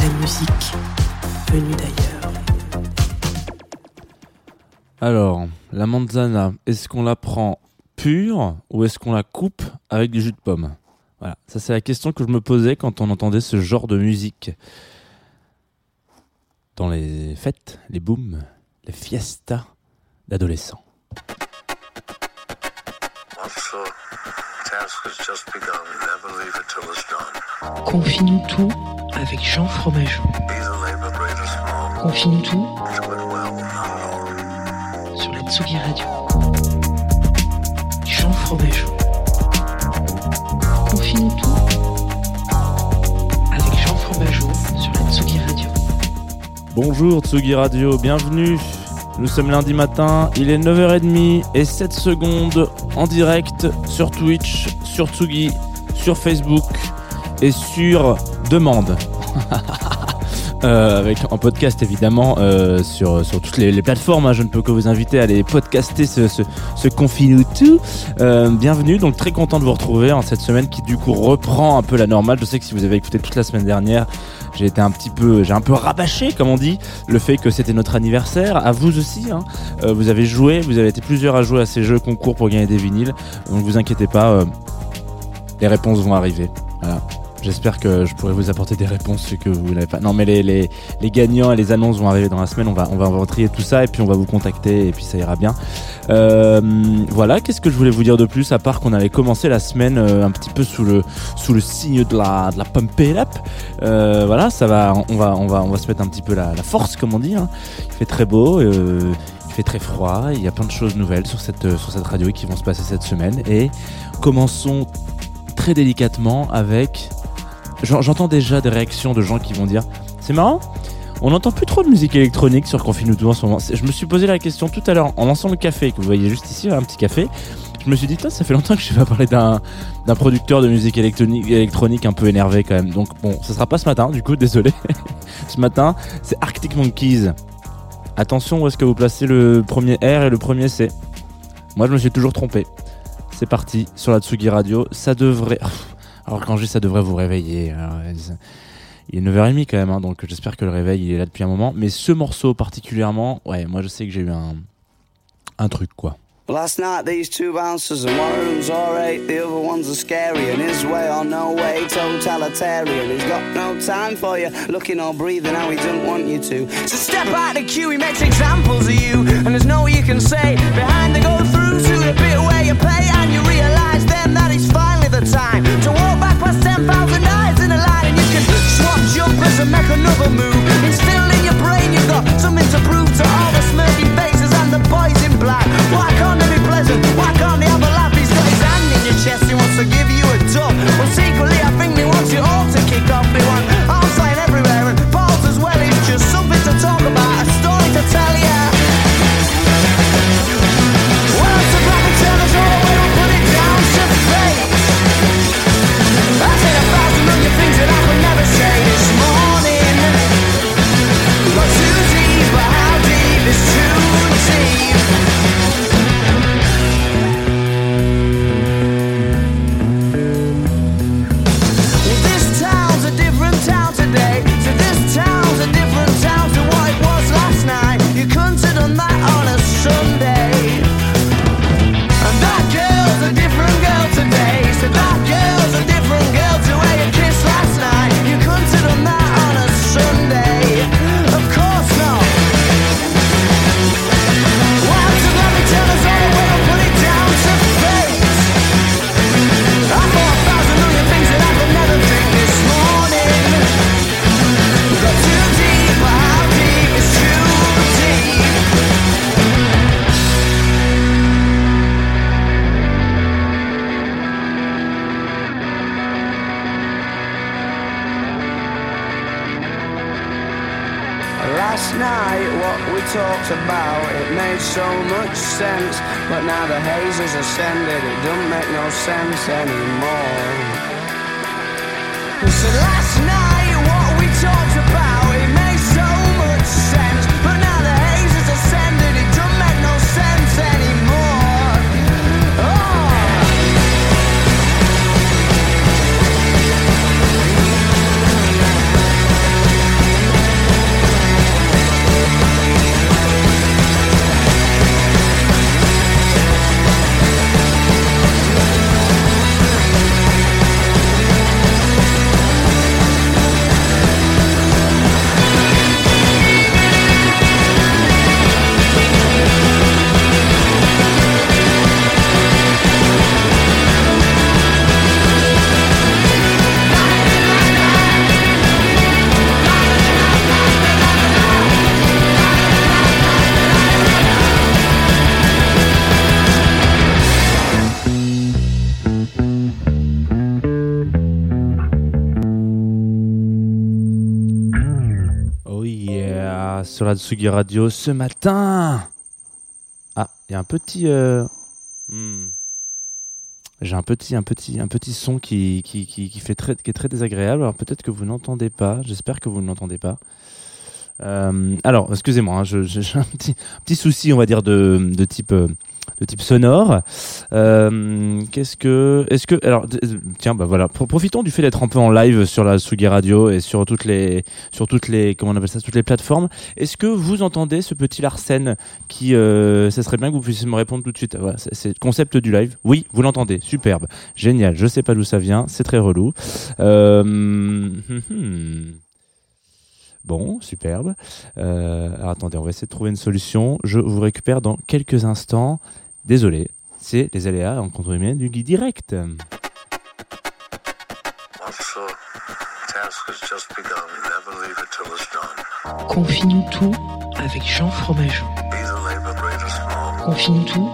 La musique venue d'ailleurs. Alors, la manzana, est-ce qu'on la prend pure ou est-ce qu'on la coupe avec du jus de pomme? Voilà, ça c'est la question que je me posais quand on entendait ce genre de musique. Dans les fêtes, les booms, les fiestas d'adolescents. Confie-nous tout avec Jean Fromageau. Confie-nous tout sur la Tsugi Radio. Jean Fromageau. Confie-nous tout avec Jean Fromageau sur la Tsugi Radio. Bonjour Tsugi Radio, bienvenue. Nous sommes lundi matin, il est 9h30 et 7 secondes en direct sur Twitch, sur Tsugi, sur Facebook et sur demande. Euh, avec en podcast évidemment euh, sur, sur toutes les, les plateformes. hein. Je ne peux que vous inviter à aller podcaster ce, ce, ce tout. Euh, bienvenue, donc très content de vous retrouver en cette semaine qui du coup reprend un peu la normale. Je sais que si vous avez écouté toute la semaine dernière, j'ai été un petit peu, j'ai un peu rabâché comme on dit, le fait que c'était notre anniversaire. À vous aussi, hein. Vous avez joué, vous avez été plusieurs à jouer à ces jeux concours pour gagner des vinyles. Donc vous inquiétez pas, les réponses vont arriver. J'espère que je pourrai vous apporter des réponses que vous n'avez pas. Non, mais les, gagnants et les annonces vont arriver dans la semaine. On va, on va, on va trier tout ça et puis on va vous contacter et puis ça ira bien. Euh, voilà, qu'est-ce que je voulais vous dire de plus à part qu'on avait commencé la semaine euh, un petit peu sous le, signe de la, de la pump. Euh, voilà, ça va, on va, on va, se mettre un petit peu la, force, comme on dit. hein. Il fait très beau. il fait très froid, il y a plein de choses nouvelles sur cette, sur cette radio qui vont se passer cette semaine. Et commençons très délicatement avec. J'en- J'entends déjà des réactions de gens qui vont dire C'est marrant, on n'entend plus trop de musique électronique sur Confine tout en ce moment. Je me suis posé la question tout à l'heure en lançant le café, que vous voyez juste ici, un petit café. Je me suis dit, ça fait longtemps que je vais pas parler d'un producteur de musique électronique, un peu énervé quand même. Donc bon, ce sera pas ce matin, du coup, désolé. ce matin, c'est Arctic Monkeys. Attention, où est-ce que vous placez le premier R et le premier C? Moi, je me suis toujours trompé. C'est parti sur la Tsugi Radio. Ça devrait. Alors, quand je ça devrait vous réveiller. alors, il est 9h30 quand même, hein, donc j'espère que le réveil il est là depuis un moment. Mais ce morceau particulièrement, ouais, moi je sais que j'ai eu un, un truc quoi. Last night these two bouncers and one them's alright, the other one's a scary and his way or no way, totalitarian. He's got no time for you, looking or breathing how he don't want you to. So step out the queue, he makes examples of you, and there's no you can say behind the go through to the bit where you pay, and you realise that yeah, sur la Tsugi Radio ce matin. Ah, il y a un petit. euh, hmm. J'ai un petit, un petit, un petit son qui, qui, qui, qui fait très, qui est très désagréable. Alors peut-être que vous n'entendez pas. J'espère que vous ne l'entendez pas. Euh, alors, excusez-moi, hein, j'ai un petit, petit souci, on va dire, de, de type. euh, de type sonore. Euh, Qu'est-ce que, est-ce que, alors, tiens, bah voilà, Pro- profitons du fait d'être un peu en live sur la Sugi Radio et sur toutes les, sur toutes les, comment on appelle ça, toutes les plateformes. Est-ce que vous entendez ce petit Larsen qui, euh, ça serait bien que vous puissiez me répondre tout de suite. Voilà, c'est le concept du live. Oui, vous l'entendez, superbe, génial. Je sais pas d'où ça vient, c'est très relou. Euh, hum, hum. Bon, superbe. Euh, alors attendez, on va essayer de trouver une solution. Je vous récupère dans quelques instants. Désolé, c'est les aléas en contre du guide direct. Officer, task has just begun. Never leave it till it's done. Confie-nous tout avec Jean Fromageau. Confie-nous tout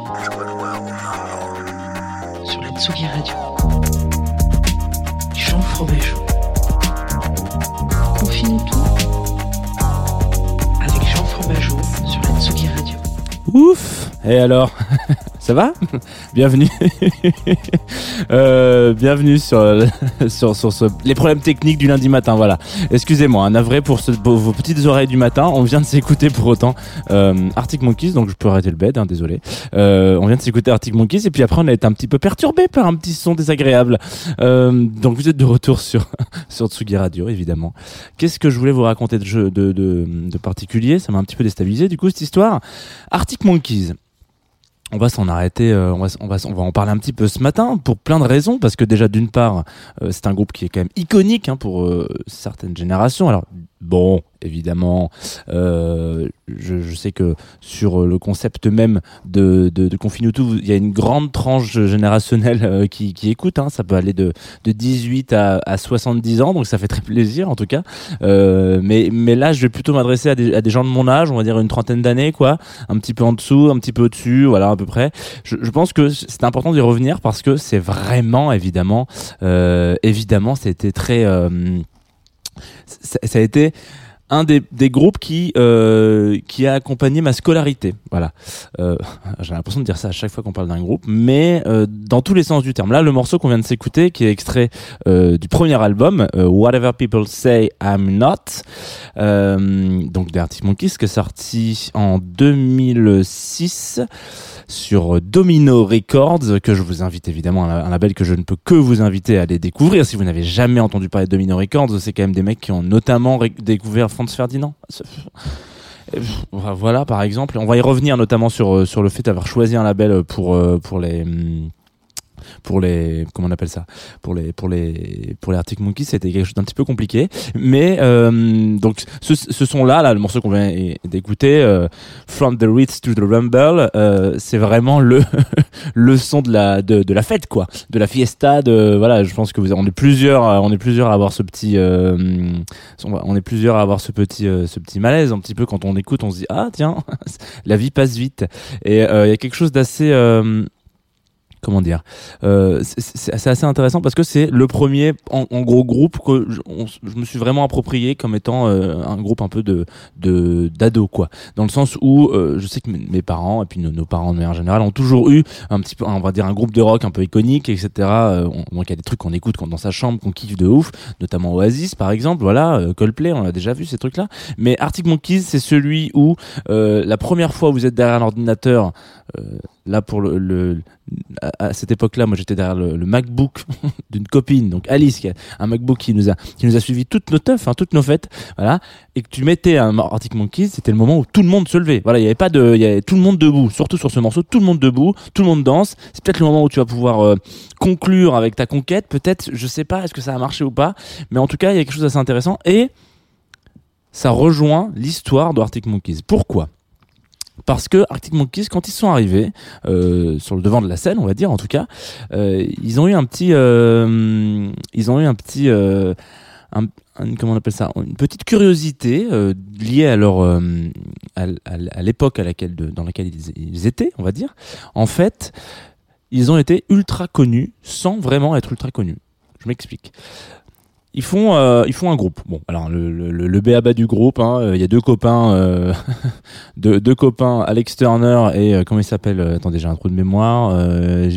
sur la Tsugi Radio. Jean Fromageau. Confie-nous tout Ouf. Et alors? Ça va? Bienvenue. Euh, bienvenue sur, sur, sur ce- les problèmes techniques du lundi matin. Voilà. Excusez-moi, un navré pour ce- vos, petites oreilles du matin. On vient de s'écouter pour autant euh, Arctic Monkeys, donc je peux arrêter le bed, hein, désolé. Euh, on vient de s'écouter Arctic Monkeys et puis après on a été un petit peu perturbé par un petit son désagréable. Euh, donc vous êtes de retour sur sur Tsugi Radio, évidemment. Qu'est-ce que je voulais vous raconter de, de, de, de particulier? Ça m'a un petit peu déstabilisé du coup cette histoire. Arctic Monkeys. On va s'en arrêter, euh, on, va, on, va, on va en parler un petit peu ce matin pour plein de raisons, parce que déjà d'une part, euh, c'est un groupe qui est quand même iconique hein, pour euh, certaines générations. Alors bon, évidemment, euh, je, sais que sur euh, le concept même de, de, il y a une grande tranche générationnelle euh, qui, qui écoute. Hein, ça peut aller de, de 18 à, à 70 ans, donc ça fait très plaisir en tout cas. Mais, mais là, je vais plutôt m'adresser à des, à des gens de mon âge, on va dire une trentaine d'années, quoi, un petit peu en dessous, un petit peu au-dessus, voilà à peu près. Je, je pense que c'est important d'y revenir parce que c'est vraiment, évidemment, évidemment, c'était très, ça, a été un des, groupes qui euh, qui a accompagné ma scolarité. Voilà. Euh, J'ai l'impression de dire ça à chaque fois qu'on parle d'un groupe, mais euh, dans tous les sens du terme. Là, le morceau qu'on vient de s'écouter, qui est extrait du premier album, Whatever People Say I'm Not, donc des Arctic Monkeys, qui est sorti en 2006 sur Domino Records, que je vous invite évidemment, un, label que je ne peux que vous inviter à aller découvrir. Si vous n'avez jamais entendu parler de Domino Records, c'est quand même des mecs qui ont notamment découvert Franz Ferdinand. Voilà, par exemple, on va y revenir notamment sur euh, sur le fait d'avoir choisi un label pour euh, pour les hum, pour les comment on appelle ça? Pour les pour les pour les Arctic Monkeys c'était quelque chose d'un petit peu compliqué. Mais euh, donc ce, ce son là là le morceau qu'on vient d'écouter euh, From the Ritz to the Rumble euh, c'est vraiment le le son de la de, de la fête quoi. De la fiesta de voilà je pense que vous on est plusieurs on est plusieurs à avoir ce petit euh, on est plusieurs à avoir ce petit euh, ce petit malaise un petit peu quand on écoute on se dit ah tiens la vie passe vite. Et euh, il y a quelque chose d'assez comment dire euh, c'est- assez intéressant parce que c'est le premier en, en gros groupe que je, je me suis vraiment approprié comme étant euh, un groupe un peu de d'ados quoi. Dans le sens où euh, je sais que mes, parents et puis nos, parents de manière générale ont toujours eu un petit peu on va dire un groupe de rock un peu iconique etc Euh, on- donc il y a des trucs qu'on écoute quand- dans sa chambre qu'on kiffe de ouf notamment Oasis par exemple voilà euh, Coldplay on a déjà vu ces trucs là mais Arctic Monkeys c'est celui où euh, la première fois vous êtes derrière l'ordinateur là pour le, le- à, cette époque-là, moi j'étais derrière le, le MacBook d'une copine, donc Alice, qui a un MacBook qui nous a qui nous a suivi toutes nos teufs, hein, toutes nos fêtes, voilà, et que tu mettais un Arctic Monkeys, c'était le moment où tout le monde se levait. Voilà, il y avait pas de, il y avait tout le monde debout, surtout sur ce morceau, tout le monde debout, tout le monde danse. C'est peut-être le moment où tu vas pouvoir euh, conclure avec ta conquête, peut-être, je sais pas, est-ce que ça a marché ou pas, mais en tout cas, il y a quelque chose d'assez intéressant et ça rejoint l'histoire de Monkeys. Pourquoi? Parce que Arctic Monkeys, quand ils sont arrivés euh, sur le devant de la scène, on va dire en tout cas, euh, ils ont eu un petit, euh, ils ont eu un petit, comment on appelle ça, une petite curiosité liée à leur, à, l'époque à laquelle, de- dans laquelle ils étaient, on va dire. En fait, ils ont été ultra connus sans vraiment être ultra connus. Je m'explique. Ils font, euh, ils font un groupe. Bon, alors le, le, le, béaba du groupe, hein, euh, il y a deux copains, euh, deux, deux copains, Alex Turner et euh, comment il s'appelle euh, Attendez, j'ai un trou de mémoire. euh,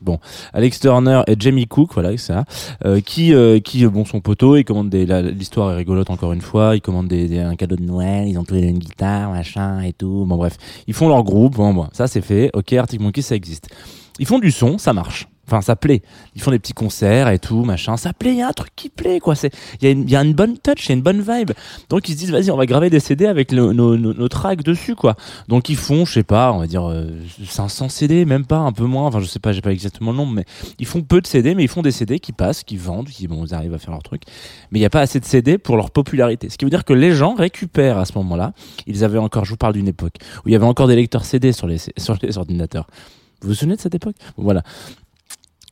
bon, Alex Turner et Jamie Cook, voilà, ça, qui, qui, bon, sont poteaux. Ils commandent des, l'histoire est rigolote encore une fois. Ils commandent des, un cadeau de Noël. Ils ont tous une guitare, machin et tout. Bon, bref, ils font leur groupe. Bon, bon, ça c'est fait. Ok, Arctic Monkeys, ça existe. Ils font du son, ça marche. Enfin, ça plaît. Ils font des petits concerts et tout, machin. Ça plaît. Il y a un truc qui plaît, quoi. Il y y a une bonne touch, il y a une bonne vibe. Donc ils se disent, vas-y, on va graver des CD avec nos, nos tracks dessus, quoi. Donc ils font, je sais pas, on va dire euh, 500 CD, même pas, un peu moins. Enfin, je sais pas, j'ai pas exactement le nombre, mais ils font peu de CD, mais ils font des CD qui passent, qui vendent, qui bon, ils arrivent à faire leur truc. Mais il n'y a pas assez de CD pour leur popularité. Ce qui veut dire que les gens récupèrent à ce moment-là. Ils avaient encore, je vous parle d'une époque où il y avait encore des lecteurs CD sur les sur les ordinateurs. Vous vous souvenez de cette époque? Voilà.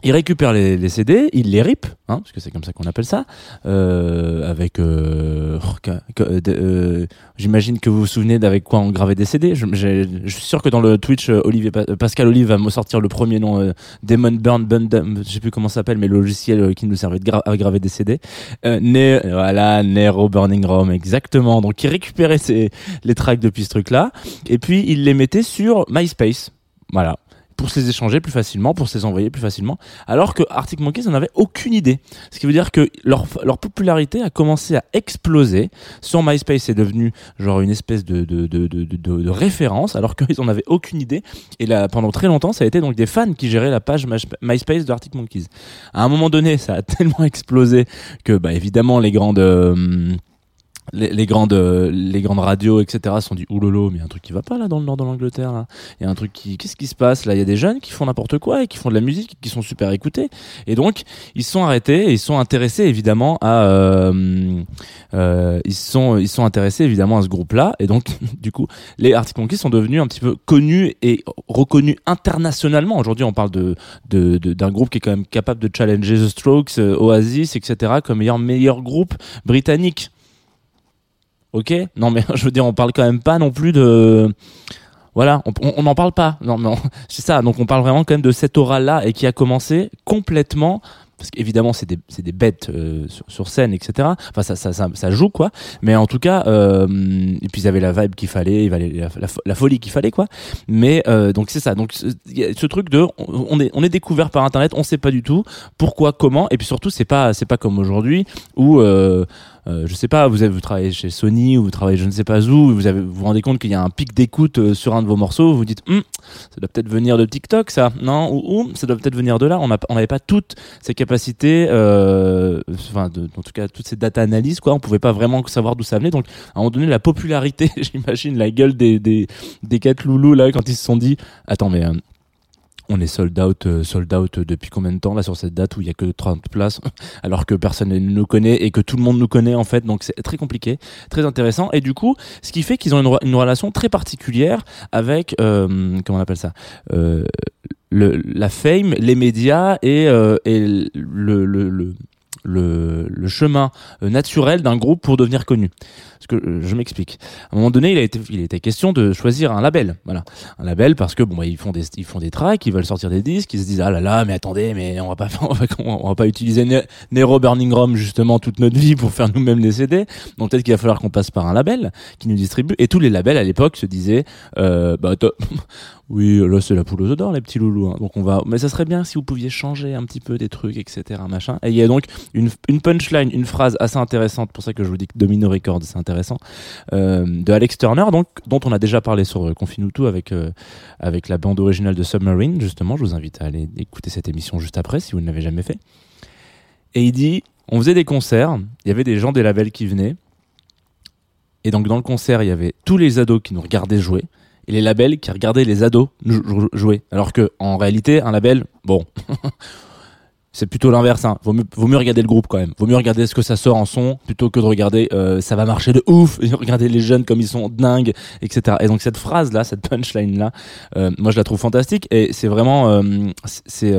Ils récupèrent les, les CD, ils les ripent, hein, parce que c'est comme ça qu'on appelle ça, euh, avec. Euh, oh, de- euh, J'imagine que vous vous souvenez d'avec quoi on gravait des CD. Je, je suis sûr que dans le Twitch, euh, Olivier Pa- euh, Pascal Olive va me sortir le premier nom, euh, Demon Burn Bundam, je sais plus comment ça s'appelle, mais le logiciel euh, qui nous servait de gra- à graver des CD. Euh, Ne- voilà, Nero Burning Rome, exactement. Donc ils récupéraient ces, les tracks depuis ce truc-là, et puis ils les mettaient sur MySpace. Voilà pour se les échanger plus facilement, pour se les envoyer plus facilement, alors que Arctic Monkeys n'en avait aucune idée. Ce qui veut dire que leur, leur popularité a commencé à exploser. Sur MySpace, c'est devenu genre une espèce de, de, de, de, référence, alors qu'ils n'en avaient aucune idée. Et là, pendant très longtemps, ça a été donc des fans qui géraient la page My- MySpace de Monkeys. À un moment donné, ça a tellement explosé que, bah, évidemment, les grandes... euh, les, grandes euh, les grandes radios etc sont dit oulolo mais il y a un truc qui va pas là dans le nord de l'Angleterre il y a un truc qui qu'est-ce qui se passe là? Il y a des jeunes qui font n'importe quoi et qui font de la musique qui sont super écoutés. Et donc ils sont arrêtés et ils sont intéressés évidemment à euh, euh, ils sont ils sont intéressés évidemment à ce groupe là et donc du coup les Arctic Monkeys sont devenus un petit peu connus et reconnus internationalement. Aujourd'hui on parle de de- de- d'un groupe qui est quand même capable de challenger The Strokes Oasis etc comme meilleur meilleur groupe britannique Ok Non, mais je veux dire, on parle quand même pas non plus de. Voilà, on- n'en parle pas. Non, non, c'est ça. Donc on parle vraiment quand même de cette aura-là et qui a commencé complètement. Parce qu'évidemment, c'est des, des bêtes euh, sur, sur scène, etc. Enfin, ça, ça, ça, ça joue, quoi. Mais en tout cas, euh, et puis ils avaient la vibe qu'il fallait, il fallait la, folie qu'il fallait, quoi. Mais euh, donc c'est ça. Donc ce- ce truc de, on est, on est découvert par Internet, on sait pas du tout pourquoi, comment, et puis surtout, c'est pas, c'est pas comme aujourd'hui où euh, euh, je sais pas, vous avez vous travaillez chez Sony ou vous travaillez je ne sais pas où, vous avez vous vous rendez compte qu'il y a un pic d'écoute euh, sur un de vos morceaux, vous vous dites Hum, ça doit peut-être venir de TikTok ça, non? Ou, ou, ça doit peut-être venir de là. On n'avait pas toutes ces capacités, euh, enfin de- en tout cas toutes ces data analyses quoi. On pouvait pas vraiment savoir d'où ça venait. Donc à un moment donné la popularité, j'imagine la gueule des des des quatre loulous là quand ils se sont dit attends mais euh, on est sold out, euh, sold out depuis combien de temps là sur cette date où il y a que 30 places alors que personne ne nous connaît et que tout le monde nous connaît en fait donc c'est très compliqué, très intéressant et du coup ce qui fait qu'ils ont une, re- une relation très particulière avec euh, comment on appelle ça euh, la fame, les médias et, et le, le, le, le, chemin naturel d'un groupe pour devenir connu. Euh, je m'explique. À un moment donné, il a été, était question de choisir un label. Voilà, un label parce que bon, bah, ils font des, ils font des tracks, ils veulent sortir des disques, ils se disent ah là là, mais attendez, mais on va pas, on va, pas utiliser Ne- Nero Burning Rome justement toute notre vie pour faire nous-mêmes des CD. Donc peut-être qu'il va falloir qu'on passe par un label qui nous distribue. Et tous les labels à l'époque se disaient, euh, bah oui, là c'est la poule aux d'or, les petits loulous. hein. Donc on va, mais ça serait bien si vous pouviez changer un petit peu des trucs, etc. Machin. Et il y a donc une, une punchline, une phrase assez intéressante. Pour ça que je vous dis que Domino Records c'est intéressant, euh, de Alex Turner, donc dont on a déjà parlé sur euh, Confinuto avec euh, avec la bande originale de Submarine. Justement, je vous invite à aller écouter cette émission juste après si vous ne l'avez jamais fait. Et il dit, on faisait des concerts, il y avait des gens des labels qui venaient. Et donc dans le concert, il y avait tous les ados qui nous regardaient jouer et les labels qui regardaient les ados jouer. Alors que en réalité, un label, bon, c'est plutôt l'inverse. Hein. Vaut, mieux, vaut mieux regarder le groupe quand même. Vaut mieux regarder ce que ça sort en son plutôt que de regarder euh, ça va marcher de ouf. Et regarder les jeunes comme ils sont dingues, etc. Et donc cette phrase là, cette punchline là, euh, moi je la trouve fantastique et c'est vraiment, euh, c'est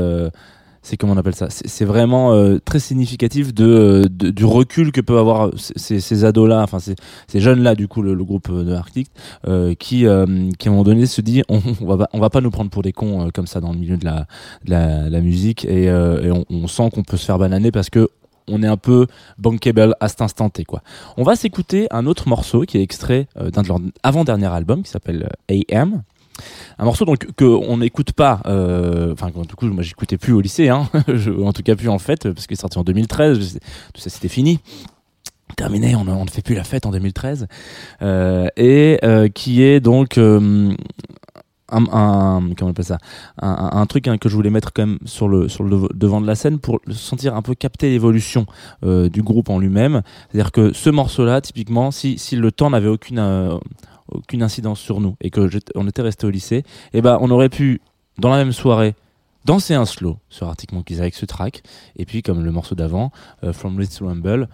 c'est, euh, comment on appelle ça C'est vraiment euh, très significatif de, de- du recul que peuvent avoir ces, ces ados là, enfin ces, ces jeunes là du coup le, le groupe de Arctic, euh, qui euh, qui à un moment donné se dit on, on va pas, on va pas nous prendre pour des cons euh, comme ça dans le milieu de la de la, la musique et, euh, et on, on sent qu'on peut se faire bananer parce que on est un peu bankable à cet instant T quoi. On va s'écouter un autre morceau qui est extrait euh, d'un de leurs avant-dernier album qui s'appelle euh, AM. Un morceau donc que on n'écoute pas, euh, enfin du coup moi j'écoutais plus au lycée, hein, en tout cas plus en fait parce qu'il est sorti en 2013, je sais- tout ça c'était fini. Terminé, on, ne fait plus la fête en 2013, euh, et euh, qui est donc euh, un, comment on appelle ça, un, truc hein, que je voulais mettre quand même sur le devant de la scène pour sentir un peu capter l'évolution euh, du groupe en lui-même. C'est-à-dire que ce morceau-là, typiquement, si le temps n'avait aucune euh, aucune incidence sur nous et que on était resté au lycée, et ben on aurait pu dans la même soirée danser un slow sur Arctic Monkeys avec ce track. Et puis comme le morceau d'avant euh, From to Rumble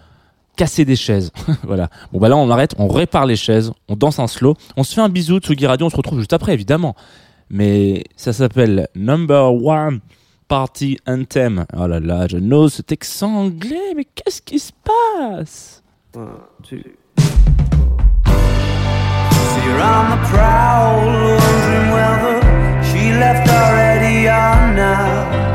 casser des chaises. Voilà. Bon bah là on arrête on répare les chaises on danse un slow on se fait un bisou Tsugi Radio on se retrouve juste après évidemment. Mais ça s'appelle Number One Party Anthem. Oh là là je n'ose ce texte anglais mais qu'est-ce qui se passe? You're on the prowl, wondering whether she left already or not.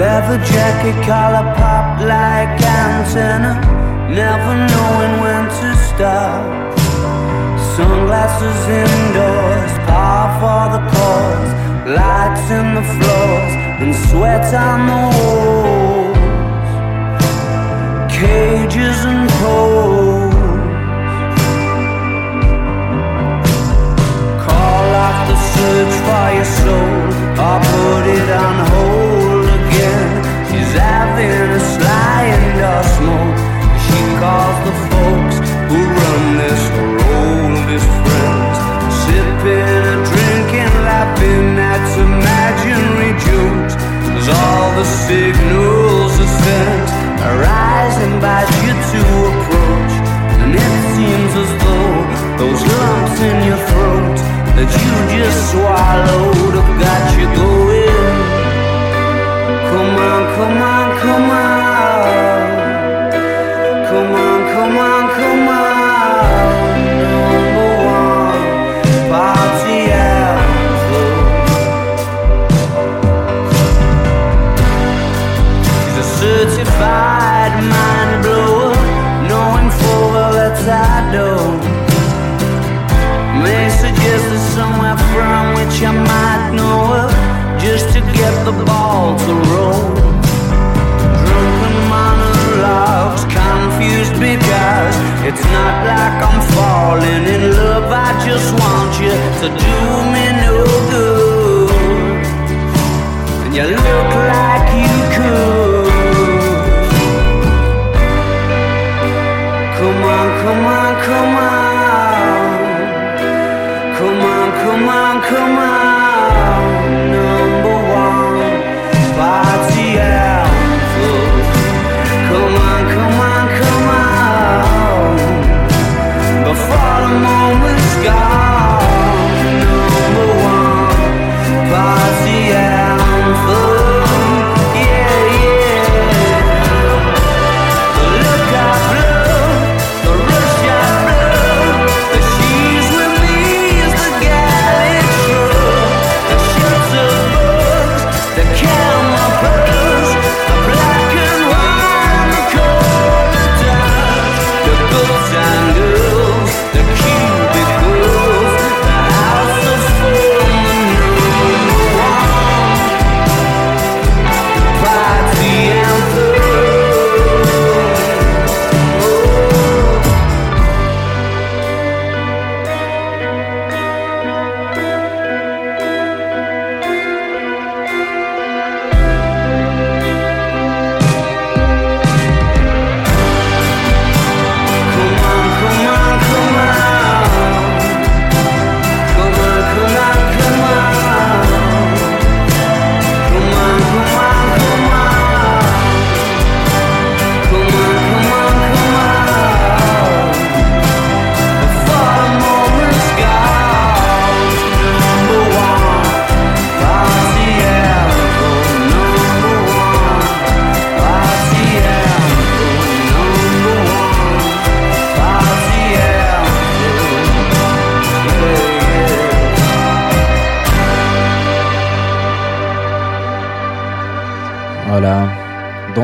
Leather jacket, collar pop like antenna, never knowing when to stop. Sunglasses indoors, par for the cause, lights in the floors, and sweat on the walls. Cages and poles. Search for your soul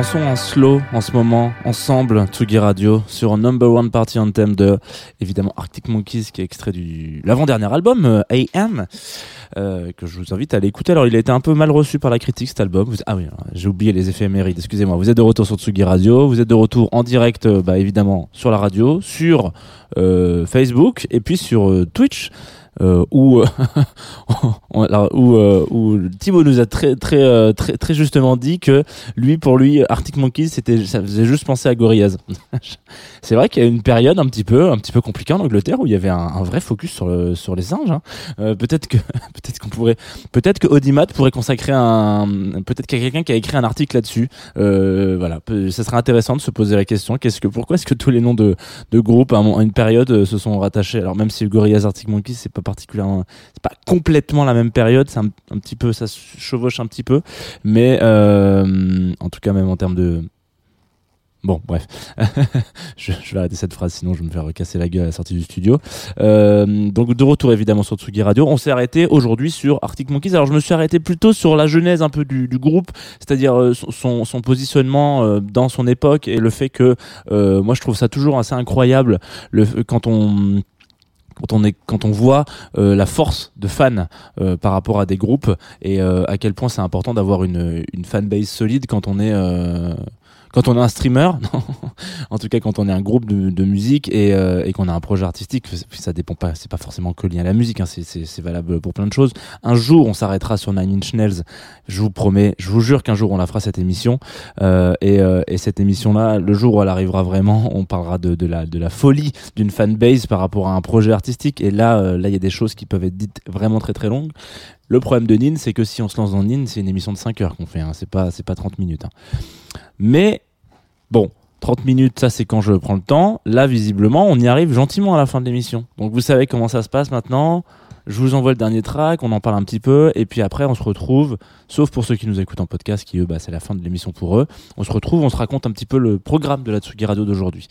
Dansons en slow en ce moment, ensemble, Tsugi Radio, sur Number One Party Anthem de, évidemment, Arctic Monkeys, qui est extrait du l'avant-dernier album, euh, AM, euh, que je vous invite à aller écouter. Alors, il a été un peu mal reçu par la critique, cet album. Ah oui, alors, j'ai oublié les éphémérides, excusez-moi. Vous êtes de retour sur Tsugi Radio, vous êtes de retour en direct, euh, bah, évidemment, sur la radio, sur Facebook, et puis sur Twitch. Euh, où, euh, alors, où, euh, où Thibaut nous a très très euh, très très justement dit que lui pour lui Arctic Monkeys c'était ça faisait juste penser à Gorillaz. c'est vrai qu'il y a une période un petit peu un petit peu compliquée en Angleterre où il y avait un, un vrai focus sur le sur les singes. hein. Euh, peut-être que peut-être qu'on pourrait peut-être que Audimat pourrait consacrer un peut-être qu'il y a quelqu'un qui a écrit un article là-dessus. Euh, voilà, ça serait intéressant de se poser la question qu'est-ce que pourquoi est-ce que tous les noms de de groupes à une période euh, se sont rattachés? Alors même si le Gorillaz Arctic Monkeys c'est pas particulièrement c'est pas complètement la même période c'est un, un petit peu ça se chevauche un petit peu mais euh, en tout cas même en termes de Bon, bref, je, vais arrêter cette phrase, sinon je vais me faire casser la gueule à la sortie du studio. Euh, donc de retour évidemment sur Tsugi Radio, on s'est arrêté aujourd'hui sur Arctic Monkeys. Alors je me suis arrêté plutôt sur la genèse un peu du, groupe, c'est-à-dire euh, son- positionnement euh, dans son époque et le fait que euh, moi je trouve ça toujours assez incroyable le, quand on quand on est quand on voit euh, la force de fans par rapport à des groupes et à quel point c'est important d'avoir une une fanbase solide quand on est quand on est un streamer, en tout cas quand on est un groupe de, musique et, euh, et qu'on a un projet artistique, ça dépend pas, c'est pas forcément que lié à la musique, hein, c'est valable pour plein de choses. Un jour on s'arrêtera sur Nine Inch Nails, je vous promets, je vous jure qu'un jour on la fera cette émission euh, et, euh, et cette émission-là, le jour où elle arrivera vraiment, on parlera de, de la de la folie d'une fanbase par rapport à un projet artistique et là euh, là il y a des choses qui peuvent être dites vraiment très très longues. Le problème de Nin, c'est que si on se lance dans Nin, c'est une émission de 5 heures qu'on fait, hein, c'est pas c'est pas 30 minutes. hein. Mais bon, 30 minutes, ça c'est quand je prends le temps. Là, visiblement, on y arrive gentiment à la fin de l'émission. Donc vous savez comment ça se passe maintenant. Je vous envoie le dernier track, on en parle un petit peu, et puis après on se retrouve, sauf pour ceux qui nous écoutent en podcast, qui eux, bah, c'est la fin de l'émission pour eux. On se retrouve, on se raconte un petit peu le programme de la Tsugi Radio d'aujourd'hui.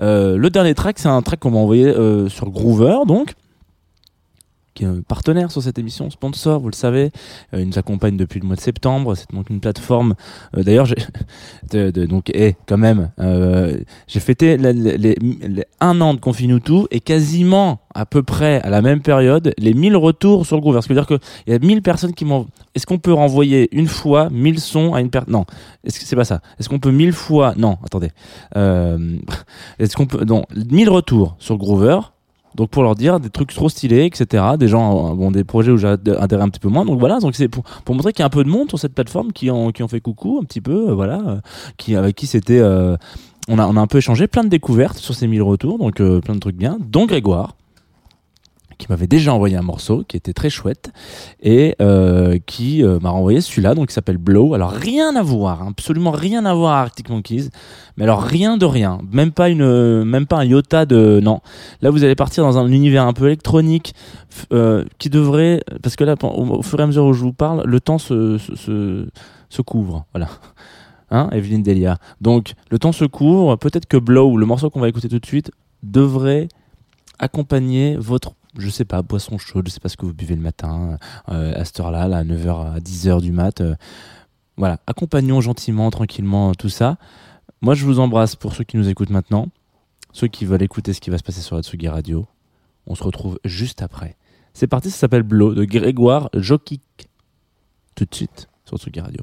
Euh, le dernier track, c'est un track qu'on m'a envoyé euh, sur Groover, donc qui est partenaire sur cette émission, sponsor, vous le savez. Euh, il nous accompagne depuis le mois de septembre. C'est donc une plateforme. euh, D'ailleurs, donc et quand même, euh, j'ai fêté la- les, les- les un an de Confine et quasiment à peu près à la même période les 1000 retours sur le groupe. Ce qui veut dire qu'il y a 1000 personnes qui m'ont. Est-ce qu'on peut renvoyer une fois 1000 sons à une personne Non, est-ce que c'est pas ça Est-ce qu'on peut 1000 fois Non, attendez. Euh, Est-ce qu'on peut Non, 1000 retours sur Groover. Donc pour leur dire des trucs trop stylés, etc. Des gens, euh, bon, des projets où j'ai un petit peu moins. Donc voilà, donc c'est pour, montrer qu'il y a un peu de monde sur cette plateforme qui ont qui ont fait coucou un petit peu, euh, voilà, euh, qui avec qui c'était, on a on a un peu échangé plein de découvertes sur ces 1000 retours, donc plein de trucs bien, dont Grégoire qui m'avait déjà envoyé un morceau qui était très chouette et euh, qui euh, m'a renvoyé celui-là donc qui s'appelle Blow. Alors rien à voir hein, absolument rien à voir à Arctic Monkeys mais alors rien de rien même pas une euh, même pas un iota de non. Là vous allez partir dans un univers un peu électronique qui devrait parce que là au fur et à mesure où je vous parle le temps se se, se, se couvre voilà. Hein Evelyne Delia. Donc le temps se couvre peut-être que Blow le morceau qu'on va écouter tout de suite devrait accompagner votre je sais pas, boisson chaude, je sais pas ce que vous buvez le matin, euh, à cette heure-là, là, à 9h, à 10h du mat. euh, voilà, accompagnons gentiment, tranquillement, tout ça. Moi, je vous embrasse pour ceux qui nous écoutent maintenant, ceux qui veulent écouter ce qui va se passer sur la Tsugi Radio. On se retrouve juste après. C'est parti, ça s'appelle Blow de Grégoire Jokic. Tout de suite sur Tsugi Radio.